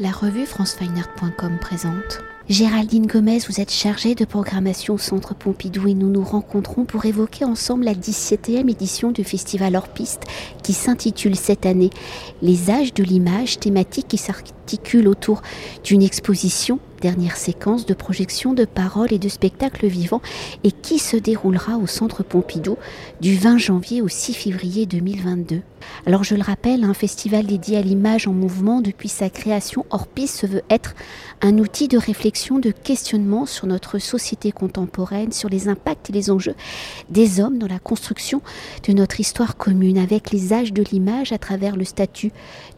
La revue francefineart.com présente. Géraldine Gomez, vous êtes chargée de programmation au Centre Pompidou et nous nous rencontrons pour évoquer ensemble la 17e édition du festival Hors qui s'intitule cette année Les âges de l'image, thématique qui s'articule autour d'une exposition dernière séquence de projection de paroles et de spectacles vivants et qui se déroulera au Centre Pompidou du 20 janvier au 6 février 2022. Alors je le rappelle, un festival dédié à l'image en mouvement depuis sa création hors piste se veut être un outil de réflexion, de questionnement sur notre société contemporaine, sur les impacts et les enjeux des hommes dans la construction de notre histoire commune avec les âges de l'image à travers le statut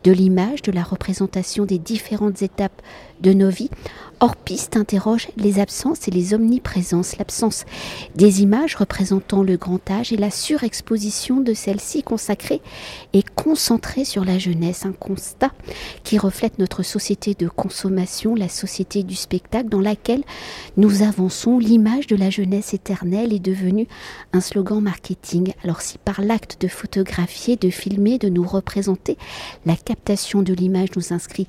de l'image, de la représentation des différentes étapes de nos vies Hors piste interroge les absences et les omniprésences, l'absence des images représentant le grand âge et la surexposition de celles-ci consacrées et concentrées sur la jeunesse, un constat qui reflète notre société de consommation, la société du spectacle dans laquelle nous avançons. L'image de la jeunesse éternelle est devenue un slogan marketing. Alors si par l'acte de photographier, de filmer, de nous représenter, la captation de l'image nous inscrit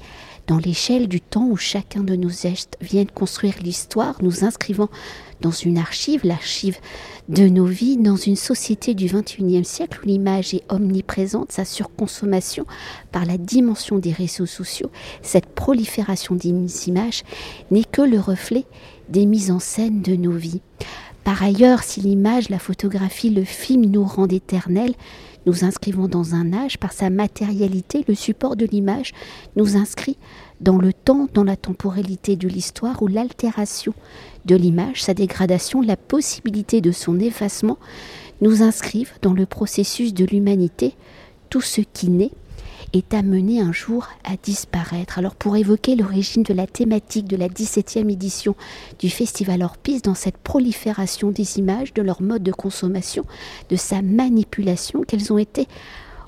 dans l'échelle du temps où chacun de nos vient construire l'histoire, nous inscrivant dans une archive, l'archive de nos vies, dans une société du XXIe siècle où l'image est omniprésente, sa surconsommation par la dimension des réseaux sociaux, cette prolifération d'images n'est que le reflet des mises en scène de nos vies. Par ailleurs, si l'image, la photographie, le film nous rendent éternels, nous inscrivons dans un âge, par sa matérialité, le support de l'image nous inscrit dans le temps, dans la temporalité de l'histoire, où l'altération de l'image, sa dégradation, la possibilité de son effacement, nous inscrivent dans le processus de l'humanité, tout ce qui naît est amené un jour à disparaître. Alors pour évoquer l'origine de la thématique de la 17e édition du Festival Hors Piste dans cette prolifération des images, de leur mode de consommation, de sa manipulation, quelles ont été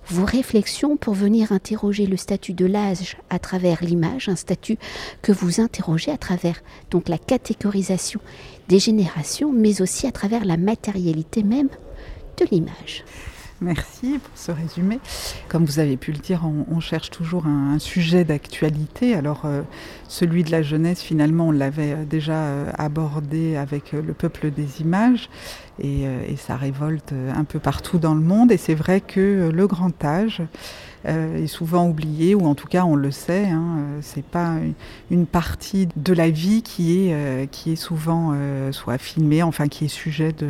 vos réflexions pour venir interroger le statut de l'âge à travers l'image, un statut que vous interrogez à travers donc la catégorisation des générations, mais aussi à travers la matérialité même de l'image. Merci pour ce résumé. Comme vous avez pu le dire, on, cherche toujours un, sujet d'actualité. Alors, euh, celui de la jeunesse, finalement, on l'avait euh, déjà euh, abordé avec le peuple des images. Et, et, ça révolte un peu partout dans le monde. Et c'est vrai que le grand âge est souvent oublié, ou en tout cas on le sait. Hein, c'est pas une partie de la vie qui est, qui est souvent soit filmée, enfin qui est sujet de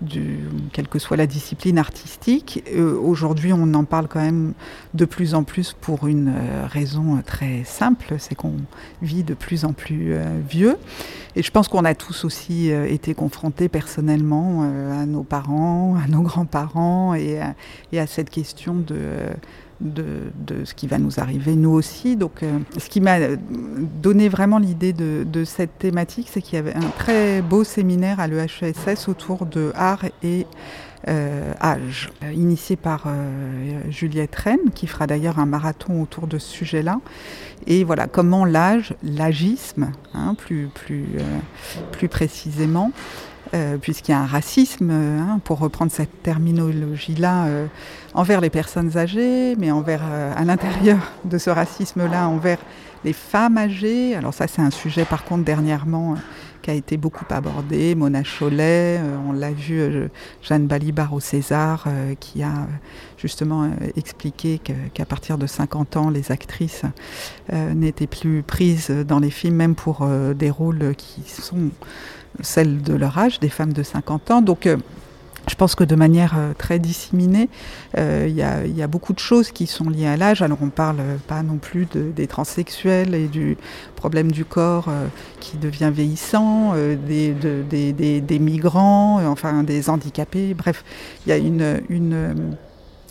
du, quelle que soit la discipline artistique. Euh, aujourd'hui, on en parle quand même de plus en plus pour une euh, raison très simple, c'est qu'on vit de plus en plus euh, vieux. Et je pense qu'on a tous aussi été confrontés personnellement à nos parents, à nos grands-parents et, et, à cette question de de, ce qui va nous arriver nous aussi. Donc, euh, ce qui m'a donné vraiment l'idée de, cette thématique, c'est qu'il y avait un très beau séminaire à l'EHESS autour de art et euh, âge, initié par euh, Juliette Rennes, qui fera d'ailleurs un marathon autour de ce sujet-là. Et voilà, comment l'âge, l'agisme, hein, plus, plus, plus précisément, euh, puisqu'il y a un racisme, euh, hein, pour reprendre cette terminologie-là, euh, envers les personnes âgées, mais envers, à l'intérieur de ce racisme-là, envers les femmes âgées. Alors ça, c'est un sujet, par contre, dernièrement, qui a été beaucoup abordé. Mona Cholet, on l'a vu, Jeanne Balibar au César, qui a justement expliqué qu'à partir de 50 ans, les actrices n'étaient plus prises dans les films, même pour des rôles qui sont celles de leur âge, des femmes de 50 ans. Donc euh, je pense que de manière euh, très disséminée, euh, il y, a beaucoup de choses qui sont liées à l'âge. Alors on ne parle pas non plus des transsexuels et du problème du corps qui devient vieillissant, des, des, migrants, enfin des handicapés. Bref, il y a une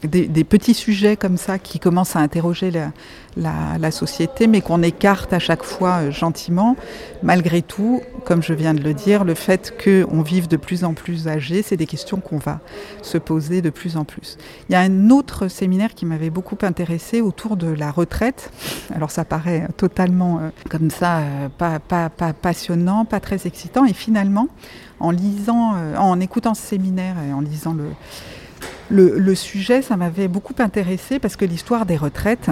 des, petits sujets comme ça qui commencent à interroger la, société, mais qu'on écarte à chaque fois euh, gentiment. Malgré tout, comme je viens de le dire, le fait qu'on vive de plus en plus âgé, c'est des questions qu'on va se poser de plus en plus. Il y a un autre séminaire qui m'avait beaucoup intéressé autour de la retraite. Alors ça paraît totalement euh, comme ça, euh, pas, pas, pas, passionnant, pas très excitant, et finalement, en lisant, en écoutant ce séminaire et en lisant le le, sujet, ça m'avait beaucoup intéressé parce que l'histoire des retraites,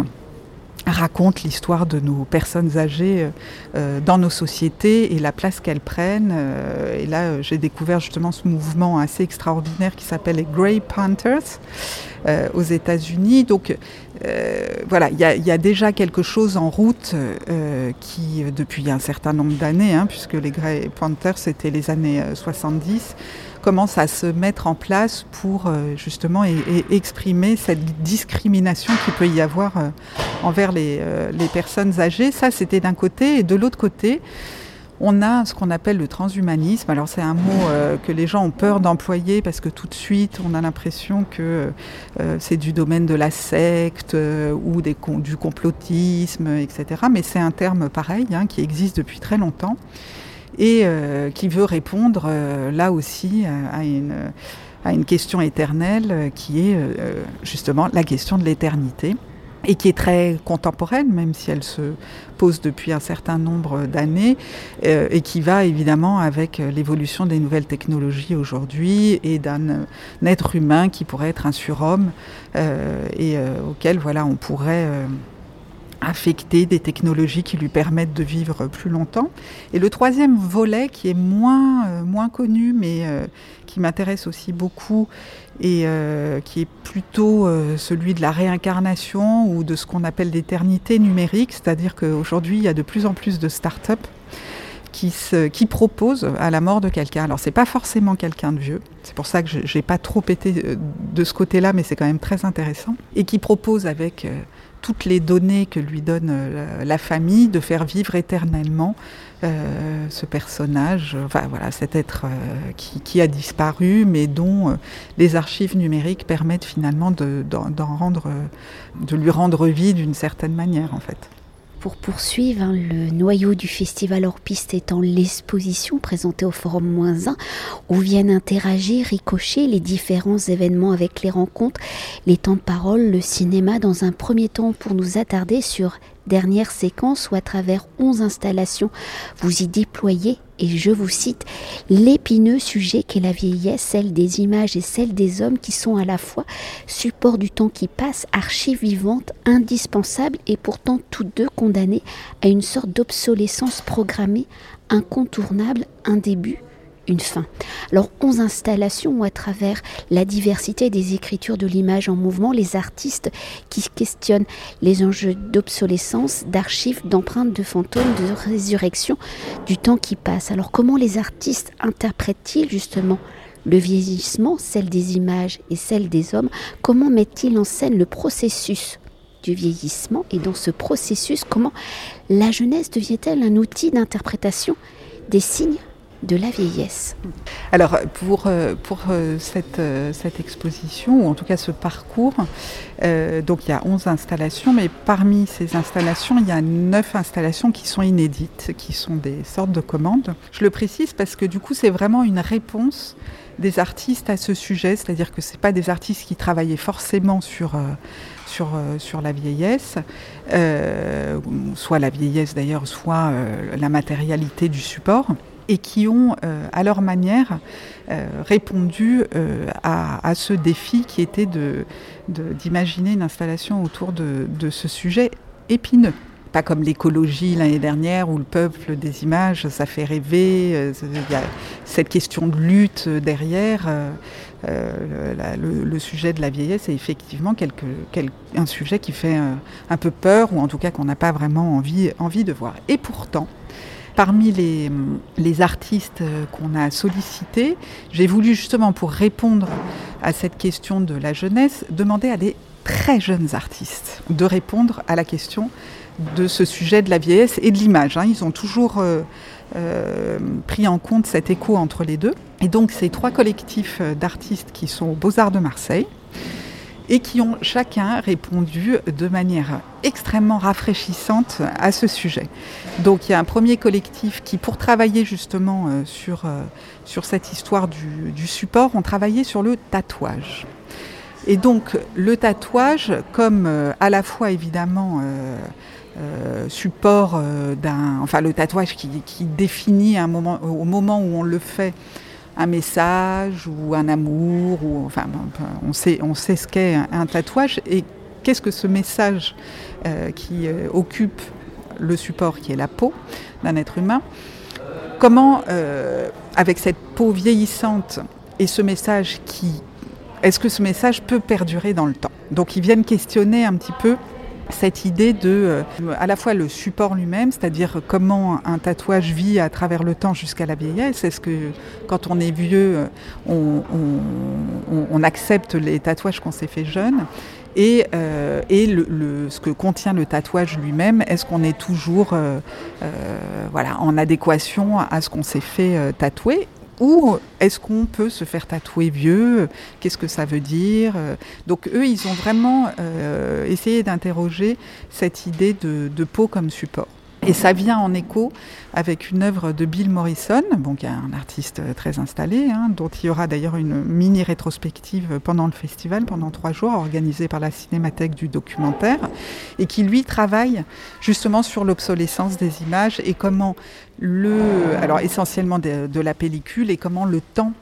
raconte l'histoire de nos personnes âgées dans nos sociétés et la place qu'elles prennent. et là, j'ai découvert justement ce mouvement assez extraordinaire qui s'appelle les Grey Panthers aux États-Unis. Donc voilà, il y, a déjà quelque chose en route qui, depuis un certain nombre d'années, hein, puisque les Grey Panthers, c'était les années 70, commence à se mettre en place pour euh, justement exprimer cette discrimination qu'il peut y avoir euh, envers euh, les, personnes âgées. Ça, c'était d'un côté. Et de l'autre côté, on a ce qu'on appelle le transhumanisme. Alors c'est un mot que les gens ont peur d'employer parce que tout de suite on a l'impression que c'est du domaine de la secte ou des, du complotisme, etc. Mais c'est un terme pareil hein, qui existe depuis très longtemps et euh, qui veut répondre euh, là aussi euh, à une, à une question éternelle qui est justement la question de l'éternité et qui est très contemporaine, même si elle se pose depuis un certain nombre d'années, et qui va évidemment avec l'évolution des nouvelles technologies aujourd'hui et d'un être humain qui pourrait être un surhomme et auquel voilà on pourrait affecter des technologies qui lui permettent de vivre plus longtemps. Et le troisième volet qui est moins, euh, moins connu mais euh, qui m'intéresse aussi beaucoup et euh, qui est plutôt celui de la réincarnation ou de ce qu'on appelle l'éternité numérique, c'est-à-dire qu'aujourd'hui il y a de plus en plus de start-up qui, qui proposent à la mort de quelqu'un. Alors c'est pas forcément quelqu'un de vieux, c'est pour ça que j'ai pas trop été de ce côté-là, mais c'est quand même très intéressant, et qui propose avec toutes les données que lui donne euh, la, famille, de faire vivre éternellement euh, ce personnage, enfin voilà, cet être euh, qui, a disparu, mais dont les archives numériques permettent finalement de, de lui rendre vie d'une certaine manière en fait pour poursuivre, hein, le noyau du festival hors piste étant l'exposition présentée au Forum Moins 1, où viennent interagir, ricocher les différents événements avec les rencontres, les temps de parole, le cinéma, dans un premier temps pour nous attarder sur dernière séquence où à travers 11 installations, vous y déployez, et je vous cite, l'épineux sujet qu'est la vieillesse, celle des images et celle des hommes qui sont à la fois support du temps qui passe, archives vivantes, indispensables et pourtant toutes deux condamnées à une sorte d'obsolescence programmée, incontournable, un début, une fin. Alors, 11 installations où, à travers la diversité des écritures de l'image en mouvement, les artistes qui questionnent les enjeux d'obsolescence, d'archives, d'empreintes, de fantômes, de résurrection, du temps qui passe. Alors, comment les artistes interprètent-ils justement le vieillissement, celle des images et celle des hommes? Comment mettent-ils en scène le processus du vieillissement? Et dans ce processus, comment la jeunesse devient-elle un outil d'interprétation des signes de la vieillesse. Alors pour, euh, pour euh, cette, euh, cette exposition, ou en tout cas ce parcours, donc il y a 11 installations, mais parmi ces installations, il y a 9 installations qui sont inédites, qui sont des sortes de commandes. Je le précise parce que du coup c'est vraiment une réponse des artistes à ce sujet, c'est-à-dire que ce pas des artistes qui travaillaient forcément sur... Sur, sur, la vieillesse, soit la vieillesse d'ailleurs, soit la matérialité du support et qui ont, euh, à leur manière, euh, répondu euh, à, ce défi qui était d'imaginer de, une installation autour de, ce sujet épineux. Pas comme l'écologie l'année dernière où le peuple des images, ça fait rêver, il y a cette question de lutte derrière. le, sujet de la vieillesse est effectivement un sujet qui fait un peu peur ou en tout cas qu'on n'a pas vraiment envie, envie de voir. Et pourtant, Parmi les, artistes qu'on a sollicités, j'ai voulu justement pour répondre à cette question de la jeunesse, demander à des très jeunes artistes de répondre à la question de ce sujet de la vieillesse et de l'image. Hein. Ils ont toujours euh, euh, pris en compte cet écho entre les deux. Et donc ces trois collectifs d'artistes qui sont aux Beaux-Arts de Marseille, et qui ont chacun répondu de manière extrêmement rafraîchissante à ce sujet. Donc il y a un premier collectif qui, pour travailler justement euh, sur, euh, sur cette histoire du, support, ont travaillé sur le tatouage. Et donc le tatouage, comme euh, à la fois évidemment support d'un, enfin le tatouage qui, définit un au moment où on le fait un message ou un amour, ou enfin on sait, on sait ce qu'est un, tatouage, et qu'est-ce que ce message qui occupe le support qui est la peau d'un être humain. Comment, avec cette peau vieillissante et ce message qui... Est-ce que ce message peut perdurer dans le temps? Donc ils viennent questionner un petit peu cette idée de euh, à la fois le support lui-même, c'est-à-dire comment un tatouage vit à travers le temps jusqu'à la vieillesse. Est-ce que quand on est vieux, on, on, accepte les tatouages qu'on s'est fait jeune et, euh, ce que contient le tatouage lui-même, est-ce qu'on est toujours euh, voilà, en adéquation à ce qu'on s'est fait tatouer ou est-ce qu'on peut se faire tatouer vieux? Qu'est-ce que ça veut dire? Donc eux, ils ont vraiment euh, essayé d'interroger cette idée de peau comme support. Et ça vient en écho avec une œuvre de Bill Morrison, un artiste très installé, hein, dont il y aura d'ailleurs une mini rétrospective pendant le festival, pendant trois jours, organisée par la Cinémathèque du documentaire, et qui lui travaille justement sur l'obsolescence des images et comment le, alors essentiellement de la pellicule, et comment le temps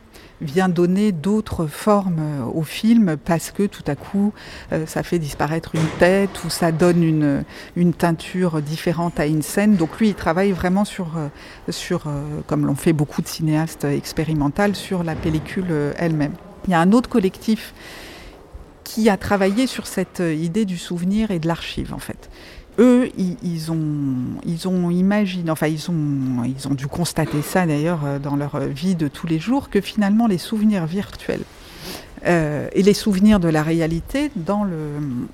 vient donner d'autres formes euh, au film parce que tout à coup euh, ça fait disparaître une tête ou ça donne une, teinture différente à une scène. Donc lui il travaille vraiment sur, euh, sur comme l'ont fait beaucoup de cinéastes expérimentaux, sur la pellicule elle-même. Il y a un autre collectif qui a travaillé sur cette idée du souvenir et de l'archive en fait eux, ils, ont, imaginé, enfin ils ont, dû constater ça d'ailleurs euh, dans leur vie de tous les jours, que finalement les souvenirs virtuels euh, et les souvenirs de la réalité dans le,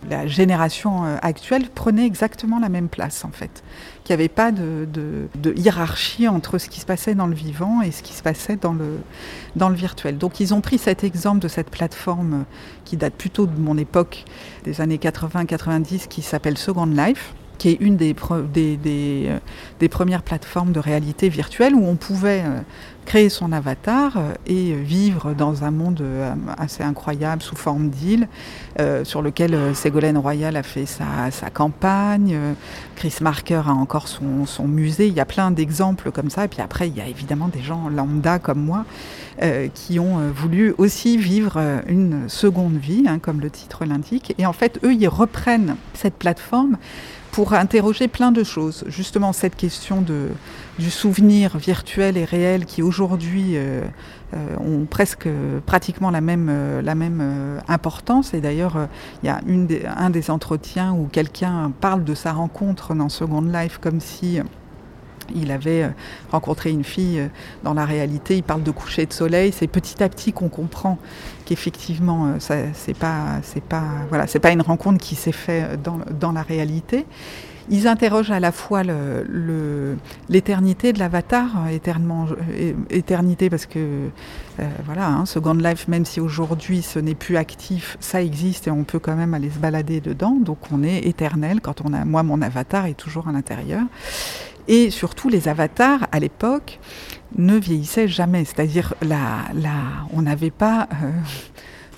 la génération euh, actuelle prenaient exactement la même place en fait. Qu'il n'y avait pas de, de, hiérarchie entre ce qui se passait dans le vivant et ce qui se passait dans le, dans le virtuel. Donc ils ont pris cet exemple de cette plateforme qui date plutôt de mon époque, des années 80-90, qui s'appelle Second Life qui est une des, des, euh, des, premières plateformes de réalité virtuelle où on pouvait créer son avatar euh, et vivre dans un monde euh, assez incroyable sous forme d'île, euh, sur lequel Ségolène Royal a fait sa, sa campagne, Chris Marker a encore son, son, musée, il y a plein d'exemples comme ça, et puis après il y a évidemment des gens lambda comme moi qui ont voulu aussi vivre une seconde vie, hein, comme le titre l'indique, et en fait eux ils reprennent cette plateforme pour interroger plein de choses. Justement, cette question de, du souvenir virtuel et réel qui aujourd'hui euh, euh, ont presque pratiquement la même, euh, la même importance. Et d'ailleurs, il y a une un des entretiens où quelqu'un parle de sa rencontre dans Second Life comme si il avait euh, rencontré une fille euh, dans la réalité, il parle de coucher de soleil, c'est petit à petit qu'on comprend qu'effectivement euh, c'est pas pas pas une rencontre qui s'est faite dans, dans, la réalité. Ils interrogent à la fois l'éternité de l'avatar, éternité parce que voilà, hein, Second Life, même si aujourd'hui ce n'est plus actif, ça existe et on peut quand même aller se balader dedans. Donc on est éternel quand on a, moi mon avatar est toujours à l'intérieur. Et surtout, les avatars, à l'époque, ne vieillissaient jamais. C'est-à-dire, là, on n'avait pas euh,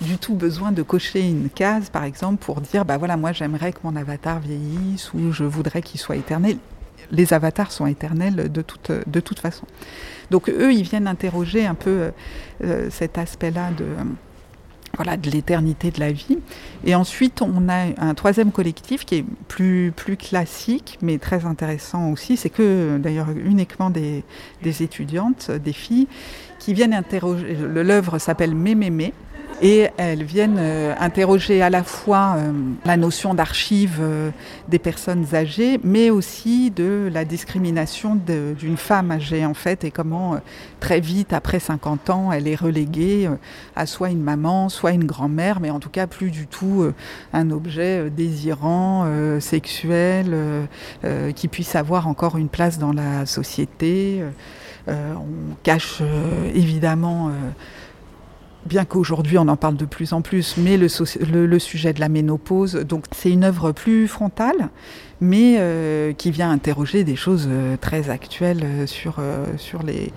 du tout besoin de cocher une case, par exemple, pour dire, bah voilà, moi j'aimerais que mon avatar vieillisse ou je voudrais qu'il soit éternel. Les avatars sont éternels de toute, de façon. Donc eux, ils viennent interroger un peu euh, cet aspect-là de voilà, de l'éternité de la vie. Et ensuite, on a un troisième collectif qui est plus, classique, mais très intéressant aussi. C'est que, d'ailleurs, uniquement des, des, étudiantes, des filles, qui viennent interroger. L'œuvre s'appelle Mémémé et elles viennent euh, interroger à la fois euh, la notion d'archive euh, des personnes âgées, mais aussi de la discrimination d'une femme âgée en fait, et comment très vite, après 50 ans, elle est reléguée à soit une maman, soit une grand-mère, mais en tout cas plus du tout un objet désirant, sexuel, qui puisse avoir encore une place dans la société. on cache évidemment bien qu'aujourd'hui on en parle de plus en plus, mais le, sujet de la ménopause, donc c'est une œuvre plus frontale, mais euh, qui vient interroger des choses euh, très actuelles euh, sur, sur les,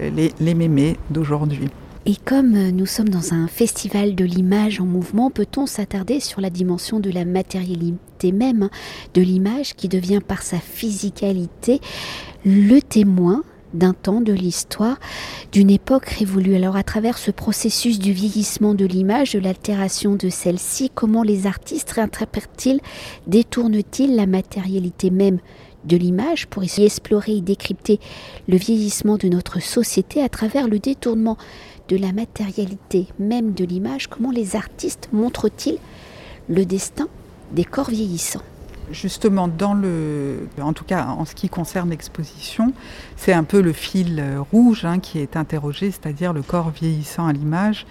les, les mémés d'aujourd'hui. Et comme nous sommes dans un festival de l'image en mouvement, peut-on s'attarder sur la dimension de la matérialité même de l'image qui devient par sa physicalité le témoin d'un temps, de l'histoire, d'une époque révolue. Alors à travers ce processus du vieillissement de l'image, de l'altération de celle-ci, comment les artistes réinterprètent-ils, détournent-ils la matérialité même de l'image pour essayer d'explorer et décrypter le vieillissement de notre société à travers le détournement de la matérialité même de l'image, comment les artistes montrent-ils le destin des corps vieillissants? Justement, en tout cas en ce qui concerne l'exposition, c'est un peu le fil rouge hein, qui est interrogé, c'est-à-dire le corps vieillissant à l'image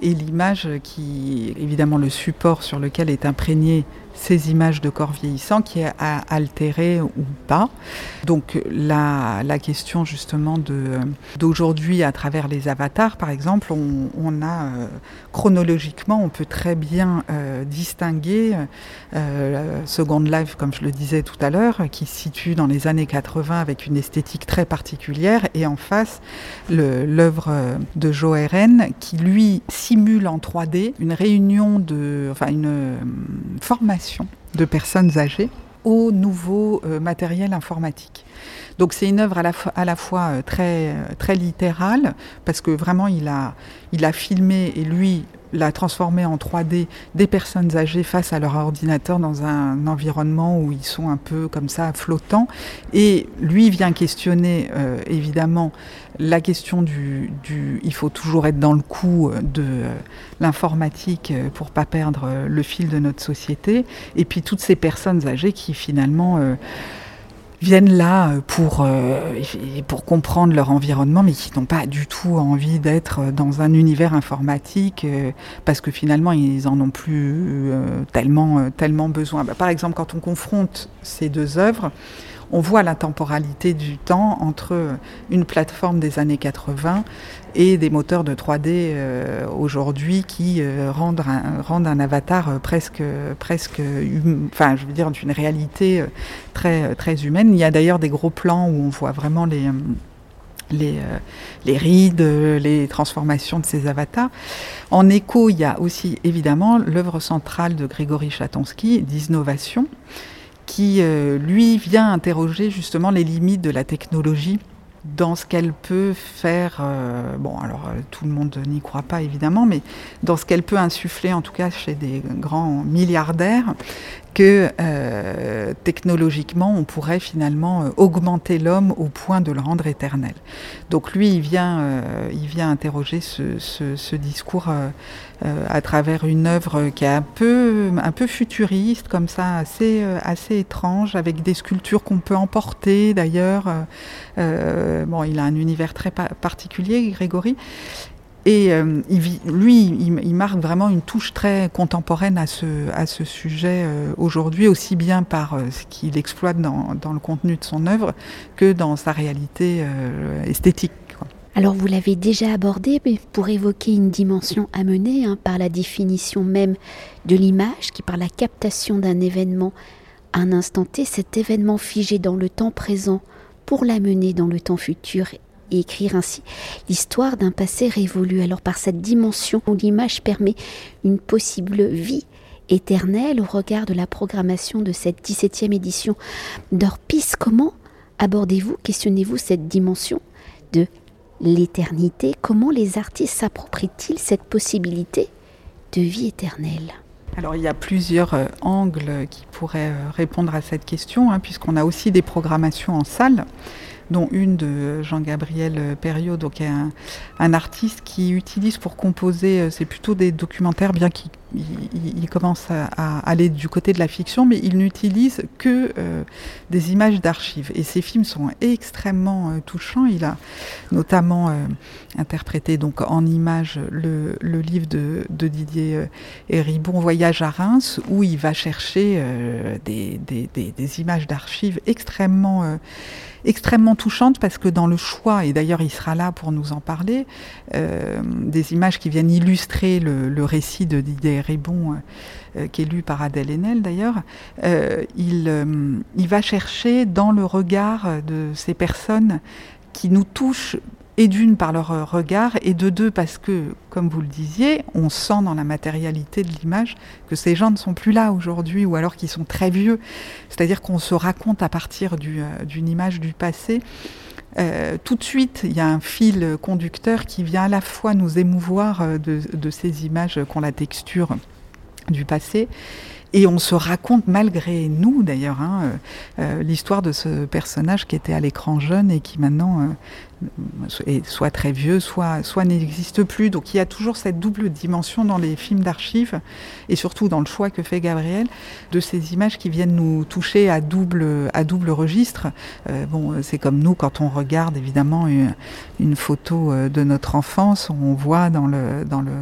et l'image qui, évidemment, le support sur lequel est imprégné ces images de corps vieillissants qui est altéré ou pas. Donc la, la question justement d'aujourd'hui à travers les avatars par exemple, on, a euh, chronologiquement on peut très bien euh, distinguer euh, Second Life comme je le disais tout à l'heure qui se situe dans les années 80 avec une esthétique très particulière et en face l'œuvre de Joe Ren qui lui simule en 3D une réunion de enfin une formation de personnes âgées au nouveau euh, matériel informatique. Donc c'est une œuvre à la, fois euh, très, euh, très littérale, parce que vraiment il a, il a filmé et lui l'a transformé en 3D des personnes âgées face à leur ordinateur dans un environnement où ils sont un peu comme ça flottants. Et lui vient questionner euh, évidemment la question du, il faut toujours être dans le coup de l'informatique pour pas perdre le fil de notre société. Et puis toutes ces personnes âgées qui finalement viennent là euh, pour, euh, pour comprendre leur environnement, mais qui n'ont pas du tout envie d'être dans un univers informatique, euh, parce que finalement, ils en ont plus tellement, tellement besoin. Bah, par exemple, quand on confronte ces deux œuvres, on voit la temporalité du temps entre une plateforme des années 80 et des moteurs de 3D euh, aujourd'hui qui euh, rendent, un, avatar euh, presque, presque enfin, je veux dire, d'une réalité très, humaine. Il y a d'ailleurs des gros plans où on voit vraiment les, rides, les transformations de ces avatars. En écho, il y a aussi évidemment l'œuvre centrale de Grégory Chatonsky, d'innovation, qui lui vient interroger justement les limites de la technologie dans ce qu'elle peut faire, euh, bon alors euh, tout le monde n'y croit pas évidemment, mais dans ce qu'elle peut insuffler en tout cas chez des grands milliardaires, que euh, technologiquement on pourrait finalement augmenter l'homme au point de le rendre éternel. Donc lui il vient, il vient interroger ce, discours à travers une œuvre qui est un peu, futuriste comme ça, assez, assez étrange, avec des sculptures qu'on peut emporter d'ailleurs. Euh, bon, il a un univers très particulier, Grégory. Et euh, lui, il, marque vraiment une touche très contemporaine à ce, sujet euh, aujourd'hui, aussi bien par ce qu'il exploite dans, le contenu de son œuvre que dans sa réalité esthétique. Alors vous l'avez déjà abordé, mais pour évoquer une dimension amenée hein, par la définition même de l'image, qui par la captation d'un événement à un instant T, cet événement figé dans le temps présent pour la mener dans le temps futur et écrire ainsi. L'histoire d'un passé révolu. Alors par cette dimension où l'image permet une possible vie éternelle au regard de la programmation de cette 17e édition d'Orpis, comment abordez-vous, questionnez-vous cette dimension de l'éternité? Comment les artistes s'approprient-ils cette possibilité de vie éternelle? Alors il y a plusieurs euh, angles qui pourraient euh, répondre à cette question, hein, puisqu'on a aussi des programmations en salle dont une de Jean-Gabriel Perriot, donc un, artiste qui utilise pour composer, euh, c'est plutôt des documentaires, bien qu'il il, commence à, aller du côté de la fiction, mais il n'utilise que euh, des images d'archives. Et ces films sont extrêmement euh, touchants. Il a notamment interprété donc en images le, livre de, Didier Héribon, Voyage à Reims, où il va chercher des, images d'archives extrêmement extrêmement touchante parce que dans le choix, et d'ailleurs il sera là pour nous en parler, euh, des images qui viennent illustrer le, récit de Didier Ribon, euh, qui est lu par Adèle Haenel d'ailleurs, euh, il, il va chercher dans le regard de ces personnes qui nous touchent et d'une par leur euh, regard, et de deux parce que, comme vous le disiez, on sent dans la matérialité de l'image que ces gens ne sont plus là aujourd'hui, ou alors qu'ils sont très vieux. C'est-à-dire qu'on se raconte à partir euh, d'une image du passé euh, tout de suite, il y a un fil conducteur qui vient à la fois nous émouvoir de, ces images qu'on la texture du passé et on se raconte malgré nous d'ailleurs hein, l'histoire de ce personnage qui était à l'écran jeune et qui maintenant soit très vieux, soit, soit n'existe plus. Donc il y a toujours cette double dimension dans les films d'archives et surtout dans le choix que fait Gabriel de ces images qui viennent nous toucher à double, à double registre. Euh, bon, c'est comme nous quand on regarde évidemment une, photo euh, de notre enfance, on voit dans le, dans le,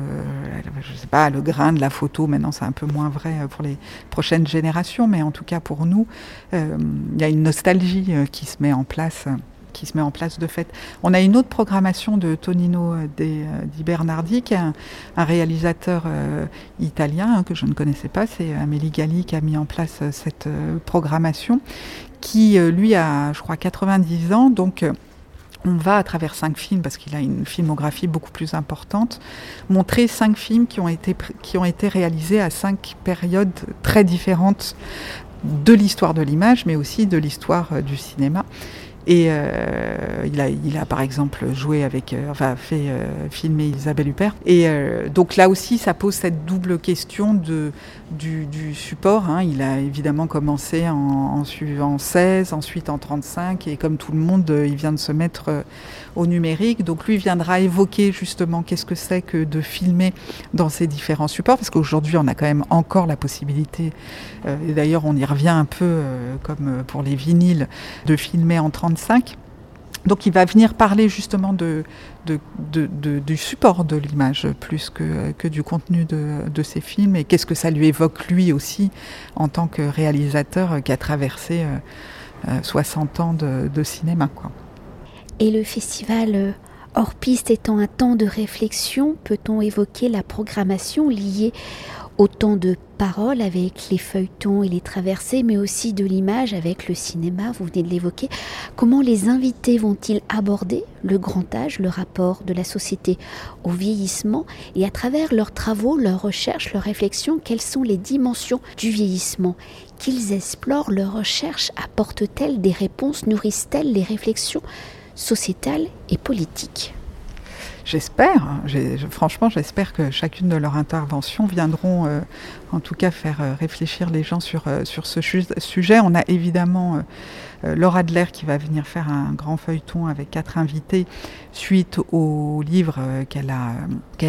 je sais pas, le grain de la photo. Maintenant, c'est un peu moins vrai pour les prochaines générations, mais en tout cas pour nous, euh, il y a une nostalgie qui se met en place qui se met en place de fait. On a une autre programmation de Tonino euh, euh, Di Bernardi, qui est un, réalisateur euh, italien hein, que je ne connaissais pas. C'est Amélie Galli qui a mis en place cette programmation, qui lui a, je crois, 90 ans. Donc, on va à travers cinq films, parce qu'il a une filmographie beaucoup plus importante, montrer cinq films qui qui ont été réalisés à cinq périodes très différentes de l'histoire de l'image, mais aussi de l'histoire du cinéma. Et euh, il, a, il a par exemple joué avec, euh, enfin fait euh, filmer Isabelle Huppert. Et donc là aussi, ça pose cette double question de, du, support. Hein. Il a évidemment commencé en, en, en 16, ensuite en 35, et comme tout le monde, il vient de se mettre au numérique. Donc lui viendra évoquer justement qu'est-ce que c'est que de filmer dans ces différents supports, parce qu'aujourd'hui, on a quand même encore la possibilité, et d'ailleurs on y revient un peu comme pour les vinyles, de filmer en 35 donc il va venir parler justement du support de l'image plus que, que, du contenu de, ses films et qu'est-ce que ça lui évoque lui aussi en tant que réalisateur qui a traversé 60 euh, euh, ans de, cinéma. Quoi. Et le festival euh, hors piste étant un temps de réflexion, peut-on évoquer la programmation liée Autant de paroles avec les feuilletons et les traversées, mais aussi de l'image avec le cinéma, vous venez de l'évoquer. Comment les invités vont-ils aborder le grand âge, le rapport de la société au vieillissement et à travers leurs travaux, leurs recherches, leurs réflexions, quelles sont les dimensions du vieillissement? Qu'ils explorent leurs recherches Apportent-elles des réponses Nourrissent-elles les réflexions sociétales et politiques? J'espère, franchement, j'espère que chacune de leurs interventions viendront euh, en tout cas faire euh, réfléchir les gens sur, euh, sur ce sujet. On a évidemment Laura Adler qui va venir faire un grand feuilleton avec quatre invités suite au livre qu'elle a,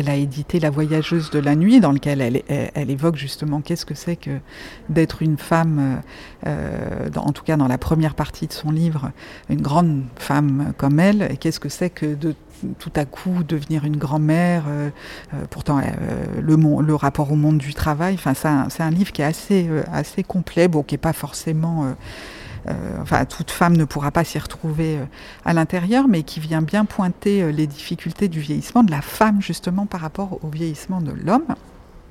a édité, La voyageuse de la nuit, dans lequel elle, elle, évoque justement qu'est-ce que c'est que d'être une femme, en tout cas dans la première partie de son livre, une grande femme comme elle, et qu'est-ce que c'est que de tout à coup devenir une grand-mère, euh, euh, pourtant euh, le, rapport au monde du travail. C'est un, livre qui est assez, assez complet, bon, qui n'est pas forcément. enfin, toute femme ne pourra pas s'y retrouver à l'intérieur, mais qui vient bien pointer les difficultés du vieillissement de la femme justement par rapport au vieillissement de l'homme.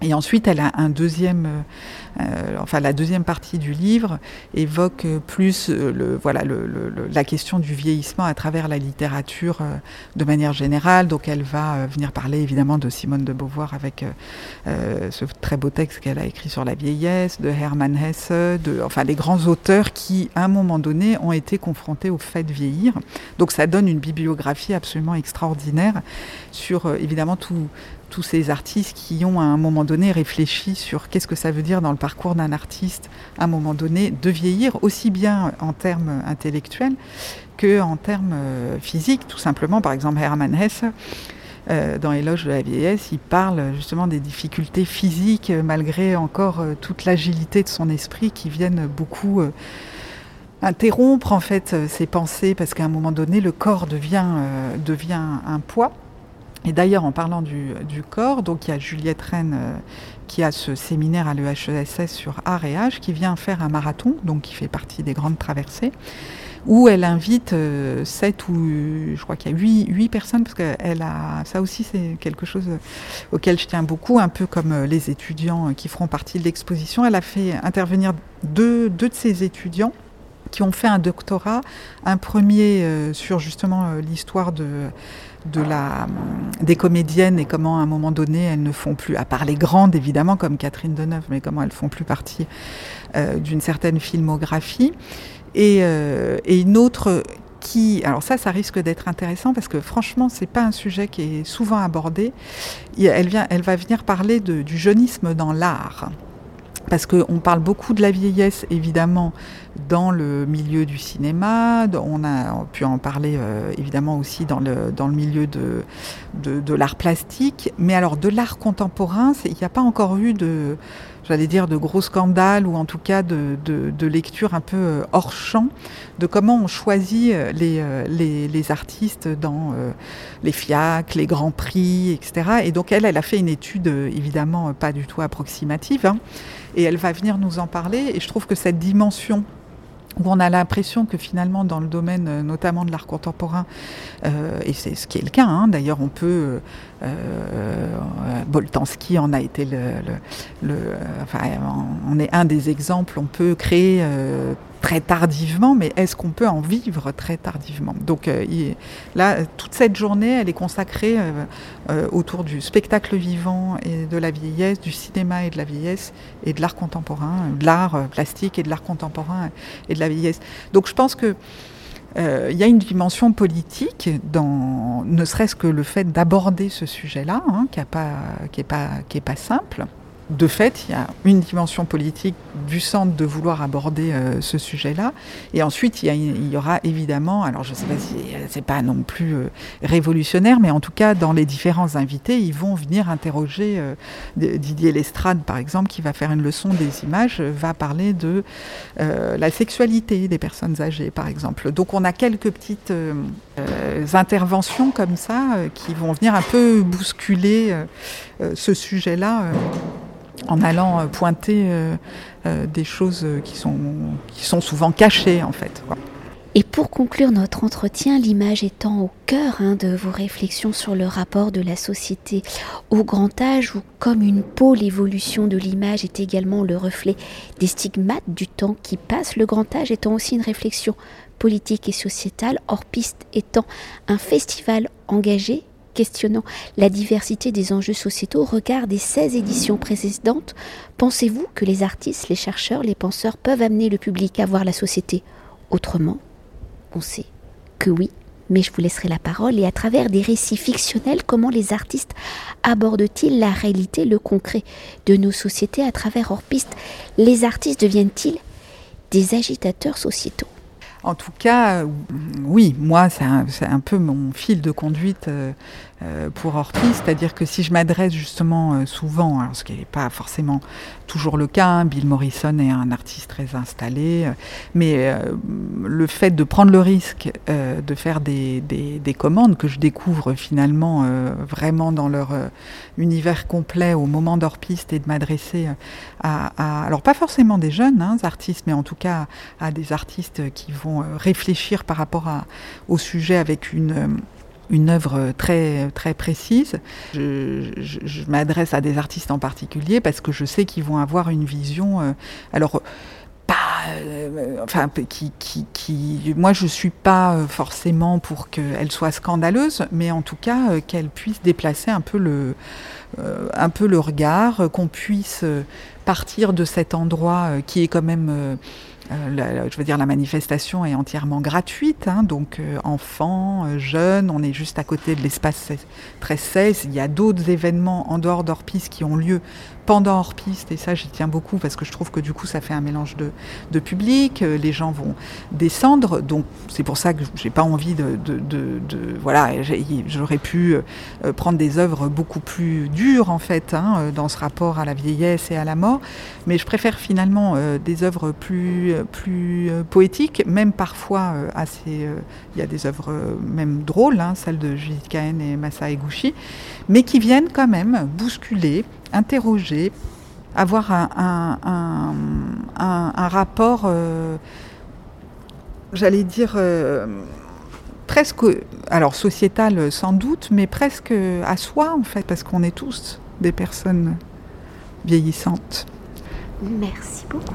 Et ensuite, elle a un deuxième, euh, euh, enfin la deuxième partie du livre évoque plus euh, le, voilà, le, la question du vieillissement à travers la littérature de manière générale. Donc, elle va venir parler évidemment de Simone de Beauvoir avec ce très beau texte qu'elle a écrit sur la vieillesse, de Hermann Hesse, de, enfin les grands auteurs qui, à un moment donné, ont été confrontés au fait de vieillir. Donc, ça donne une bibliographie absolument extraordinaire sur évidemment tout tous ces artistes qui ont à un moment donné réfléchi sur qu'est-ce que ça veut dire dans le parcours d'un artiste à un moment donné de vieillir aussi bien en termes intellectuels que en termes euh, physiques tout simplement par exemple Hermann Hesse euh, dans Éloge de la vieillesse, il parle justement des difficultés physiques malgré encore euh, toute l'agilité de son esprit qui viennent beaucoup interrompre en fait ses pensées parce qu'à un moment donné le corps devient un poids. Et d'ailleurs, en parlant du, corps, donc il y a Juliette Rennes euh, qui a ce séminaire à l'EHESS sur art et âge, qui vient faire un marathon, donc qui fait partie des grandes traversées, où elle invite euh, sept ou je crois qu'il y a huit, huit personnes, parce qu'elle a ça aussi c'est quelque chose auquel je tiens beaucoup, un peu comme euh, les étudiants qui feront partie de l'exposition. Elle a fait intervenir deux, deux de ses étudiants qui ont fait un doctorat, un premier sur justement l'histoire de de la, des comédiennes et comment à un moment donné elles ne font plus, à part les grandes évidemment comme Catherine Deneuve, mais comment elles font plus partie euh, d'une certaine filmographie. Et, euh, et, une autre qui, alors ça, ça risque d'être intéressant parce que franchement, c'est pas un sujet qui est souvent abordé. Elle, vient, elle va venir parler du jeunisme dans l'art parce qu'on parle beaucoup de la vieillesse, évidemment, dans le milieu du cinéma. On a pu en parler, euh, évidemment, aussi dans le, dans le milieu de, de, de l'art plastique. Mais alors, de l'art contemporain, il n'y a pas encore eu de, j'allais dire, de gros scandales ou en tout cas de, de, de lecture un peu euh, hors champ de comment on choisit euh, les, euh, les artistes dans les FIAC, les grands prix, etc. Et donc elle, elle a fait une étude évidemment pas du tout approximative hein, et elle va venir nous en parler et je trouve que cette dimension où on a l'impression que finalement dans le domaine notamment de l'art contemporain, euh, et c'est ce qui est le cas, hein, d'ailleurs on peut, euh, Boltanski en a été le, le, enfin on est un des exemples, on peut créer euh, très tardivement, mais est-ce qu'on peut en vivre très tardivement? Donc euh, là, toute cette journée, elle est consacrée euh, euh, autour du spectacle vivant et de la vieillesse, du cinéma et de la vieillesse, et de l'art contemporain, de l'art plastique et de l'art contemporain et de la vieillesse. Donc je pense que il y a une dimension politique dans ne serait-ce que le fait d'aborder ce sujet-là, hein, qui n'est pas simple de fait, il y a une dimension politique du centre de vouloir aborder euh, ce sujet-là. Et ensuite, il y, aura évidemment, alors je ne sais pas si c'est pas non plus euh, révolutionnaire, mais en tout cas, dans les différents invités, ils vont venir interroger euh, Didier Lestrade, par exemple, qui va faire une leçon des images, va parler de euh, la sexualité des personnes âgées, par exemple. Donc, on a quelques petites euh, interventions comme ça qui vont venir un peu bousculer ce sujet-là en allant euh, pointer euh, euh, des choses qui sont, qui sont souvent cachées en fait. Et pour conclure notre entretien, l'image étant au cœur hein, de vos réflexions sur le rapport de la société au grand âge, où comme une peau, l'évolution de l'image est également le reflet des stigmates du temps qui passe, le grand âge étant aussi une réflexion politique et sociétale, hors piste étant un festival engagé questionnant la diversité des enjeux sociétaux au regard des 16 éditions précédentes, pensez-vous que les artistes, les chercheurs, les penseurs peuvent amener le public à voir la société autrement? On sait que oui, mais je vous laisserai la parole et à travers des récits fictionnels, comment les artistes abordent-ils la réalité, le concret de nos sociétés à travers hors piste? Les artistes deviennent-ils des agitateurs sociétaux? En tout cas, oui, moi, c'est un, peu mon fil de conduite euh, euh, pour Orpi, c'est-à-dire que si je m'adresse justement euh, souvent, alors ce qui n'est pas forcément toujours le cas, hein, Bill Morrison est un artiste très installé, euh, mais euh, le fait de prendre le risque euh, de faire des, des, des, commandes que je découvre finalement euh, vraiment dans leur univers complet au moment d'Orpiste et de m'adresser à, à, alors pas forcément des jeunes hein, artistes, mais en tout cas à des artistes qui vont réfléchir par rapport à, au sujet avec une une œuvre très, très précise. Je, m'adresse à des artistes en particulier parce que je sais qu'ils vont avoir une vision. Euh, alors, pas, euh, enfin, qui, qui, qui, moi je suis pas forcément pour qu'elle soit scandaleuse, mais en tout cas euh, qu'elle puisse déplacer un peu le, euh, un peu le regard, qu'on puisse partir de cet endroit qui est quand même euh, la, je veux dire, la manifestation est entièrement gratuite, hein, donc euh, enfants, euh, jeunes, on est juste à côté de l'espace 13-16. Il y a d'autres événements en dehors d'Orpiste qui ont lieu pendant hors piste et ça j'y tiens beaucoup parce que je trouve que du coup ça fait un mélange de, de public les gens vont descendre donc c'est pour ça que j'ai pas envie de, de, de, de voilà j'aurais pu prendre des œuvres beaucoup plus dures en fait hein, dans ce rapport à la vieillesse et à la mort mais je préfère finalement des œuvres plus plus poétiques même parfois assez il y a des œuvres même drôles hein, celles de Judith Cahen et Massa Eguchi mais qui viennent quand même bousculer interroger, avoir un, un, rapport, euh, j'allais dire, euh, presque, alors sociétal sans doute, mais presque à soi en fait, parce qu'on est tous des personnes vieillissantes. Merci beaucoup.